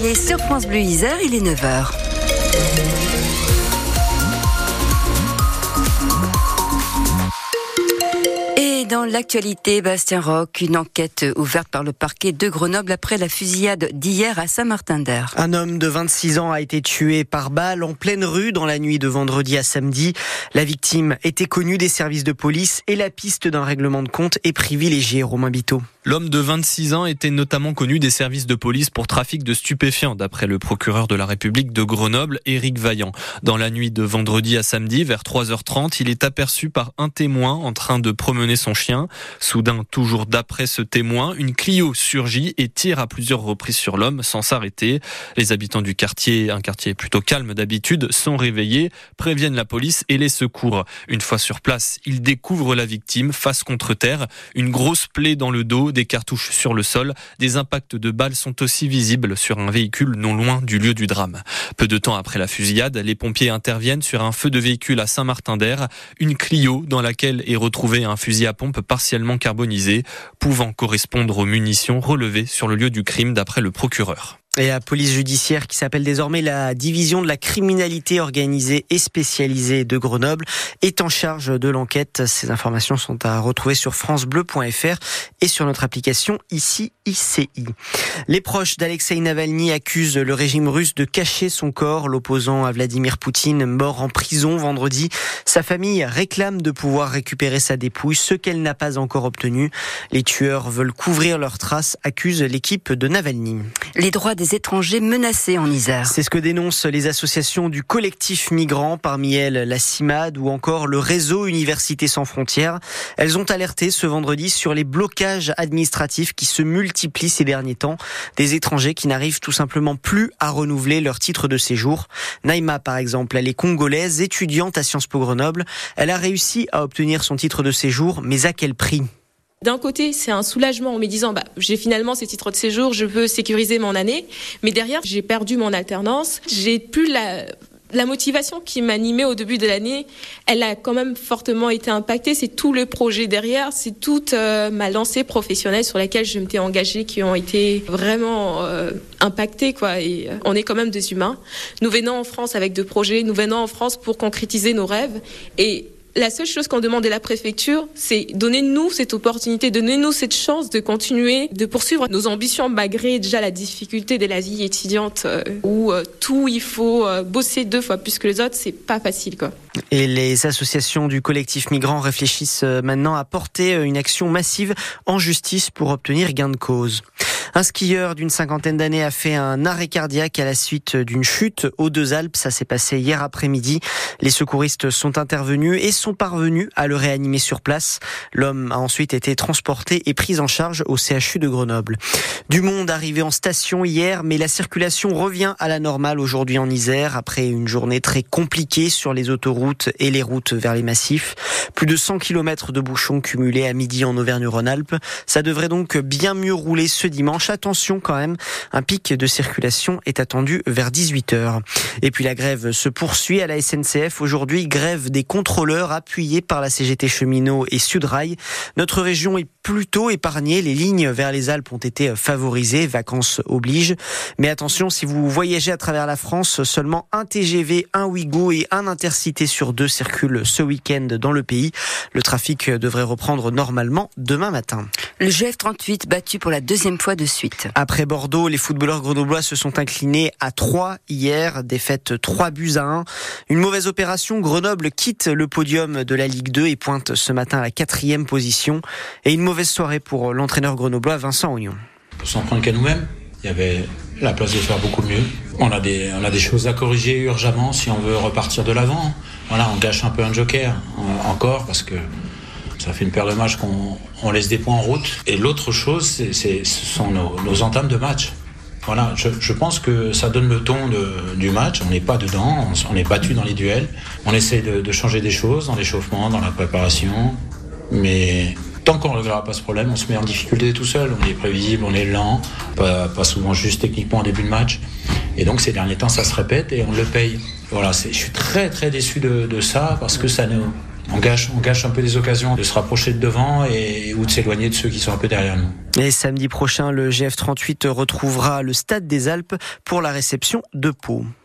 Il est sur France Bleu Isère, il est 9h. Dans l'actualité, Bastien Roch, une enquête ouverte par le parquet de Grenoble après la fusillade d'hier à Saint-Martin-d'Air. Un homme de 26 ans a été tué par balle en pleine rue dans la nuit de vendredi à samedi. La victime était connue des services de police et la piste d'un règlement de compte est privilégiée, Romain Biteau. L'homme de 26 ans était notamment connu des services de police pour trafic de stupéfiants, d'après le procureur de la République de Grenoble, Éric Vaillant. Dans la nuit de vendredi à samedi, vers 3h30, il est aperçu par un témoin en train de promener son chien. Soudain, toujours d'après ce témoin, une Clio surgit et tire à plusieurs reprises sur l'homme sans s'arrêter. Les habitants du quartier, un quartier plutôt calme d'habitude, sont réveillés, préviennent la police et les secours. Une fois sur place, ils découvrent la victime face contre terre, une grosse plaie dans le dos, des cartouches sur le sol. Des impacts de balles sont aussi visibles sur un véhicule non loin du lieu du drame. Peu de temps après la fusillade, les pompiers interviennent sur un feu de véhicule à Saint-Martin-d'Air, une Clio dans laquelle est retrouvé un fusil à pompe partiellement carbonisé, pouvant correspondre aux munitions relevées sur le lieu du crime d'après le procureur. Et la police judiciaire qui s'appelle désormais la division de la criminalité organisée et spécialisée de Grenoble est en charge de l'enquête. Ces informations sont à retrouver sur francebleu.fr et sur notre application ici ICI. Les proches d'Alexei Navalny accusent le régime russe de cacher son corps. L'opposant à Vladimir Poutine, mort en prison vendredi, sa famille réclame de pouvoir récupérer sa dépouille, ce qu'elle n'a pas encore obtenu. Les tueurs veulent couvrir leurs traces, accuse l'équipe de Navalny. Les droits des étrangers menacés en Isère. C'est ce que dénoncent les associations du collectif migrant, parmi elles la CIMAD ou encore le réseau Université sans frontières. Elles ont alerté ce vendredi sur les blocages administratifs qui se multiplient ces derniers temps. Des étrangers qui n'arrivent tout simplement plus à renouveler leur titre de séjour. Naïma, par exemple, elle est congolaise, étudiante à Sciences Po Grenoble. Elle a réussi à obtenir son titre de séjour, mais à quel prix? D'un côté, c'est un soulagement en me disant, bah, j'ai finalement ces titres de séjour, je veux sécuriser mon année. Mais derrière, j'ai perdu mon alternance. J'ai plus la, motivation qui m'animait au début de l'année, elle a quand même fortement été impactée. C'est tout le projet derrière, c'est toute euh, ma lancée professionnelle sur laquelle je m'étais engagée qui ont été vraiment euh, impactées. Et euh, on est quand même des humains. Nous venons en France avec deux projets, nous venons en France pour concrétiser nos rêves. Et la seule chose qu'on demande à la préfecture, c'est donnez-nous cette opportunité, donnez-nous cette chance de continuer, de poursuivre nos ambitions malgré déjà la difficulté de la vie étudiante euh, où euh, tout il faut euh, bosser deux fois plus que les autres, c'est pas facile quoi. Et les associations du collectif migrant réfléchissent maintenant à porter une action massive en justice pour obtenir gain de cause. Un skieur d'une cinquantaine d'années a fait un arrêt cardiaque à la suite d'une chute aux Deux Alpes. Ça s'est passé hier après-midi. Les secouristes sont intervenus et sont parvenus à le réanimer sur place. L'homme a ensuite été transporté et pris en charge au CHU de Grenoble. Du monde arrivé en station hier, mais la circulation revient à la normale aujourd'hui en Isère après une journée très compliquée sur les autoroutes et les routes vers les massifs. Plus de 100 km de bouchons cumulés à midi en Auvergne-Rhône-Alpes. Ça devrait donc bien mieux rouler ce dimanche Attention quand même, un pic de circulation est attendu vers 18h. Et puis la grève se poursuit à la SNCF. Aujourd'hui, grève des contrôleurs appuyés par la CGT Cheminot et Sudrail. Notre région est plutôt épargnée. Les lignes vers les Alpes ont été favorisées, vacances obligent. Mais attention, si vous voyagez à travers la France, seulement un TGV, un Ouigo et un Intercité sur deux circulent ce week-end dans le pays. Le trafic devrait reprendre normalement demain matin. Le GF38 battu pour la deuxième fois de suite. Après Bordeaux, les footballeurs grenoblois se sont inclinés à 3 hier, défaite 3 buts à 1. Une mauvaise opération, Grenoble quitte le podium de la Ligue 2 et pointe ce matin à la quatrième position. Et une mauvaise soirée pour l'entraîneur grenoblois Vincent Oignon. Pour s'en prendre qu'à nous-mêmes, il y avait la place de faire beaucoup mieux. On a des, on a des choses à corriger urgemment si on veut repartir de l'avant. Voilà, on gâche un peu un joker encore parce que ça fait une paire de matchs qu'on laisse des points en route. Et l'autre chose, ce sont nos, entames de match. Voilà, je, pense que ça donne le ton du match. On n'est pas dedans, on, est battu dans les duels. On essaie de, changer des choses dans l'échauffement, dans la préparation. Mais tant qu'on ne réglera pas ce problème, on se met en difficulté tout seul. On est prévisible, on est lent, pas, souvent juste techniquement en début de match. Et donc ces derniers temps, ça se répète et on le paye. Voilà, je suis très très déçu de ça parce que ça nous, on gâche, un peu des occasions de se rapprocher de devant et ou de s'éloigner de ceux qui sont un peu derrière nous. Et samedi prochain, le GF38 retrouvera le Stade des Alpes pour la réception de Pau.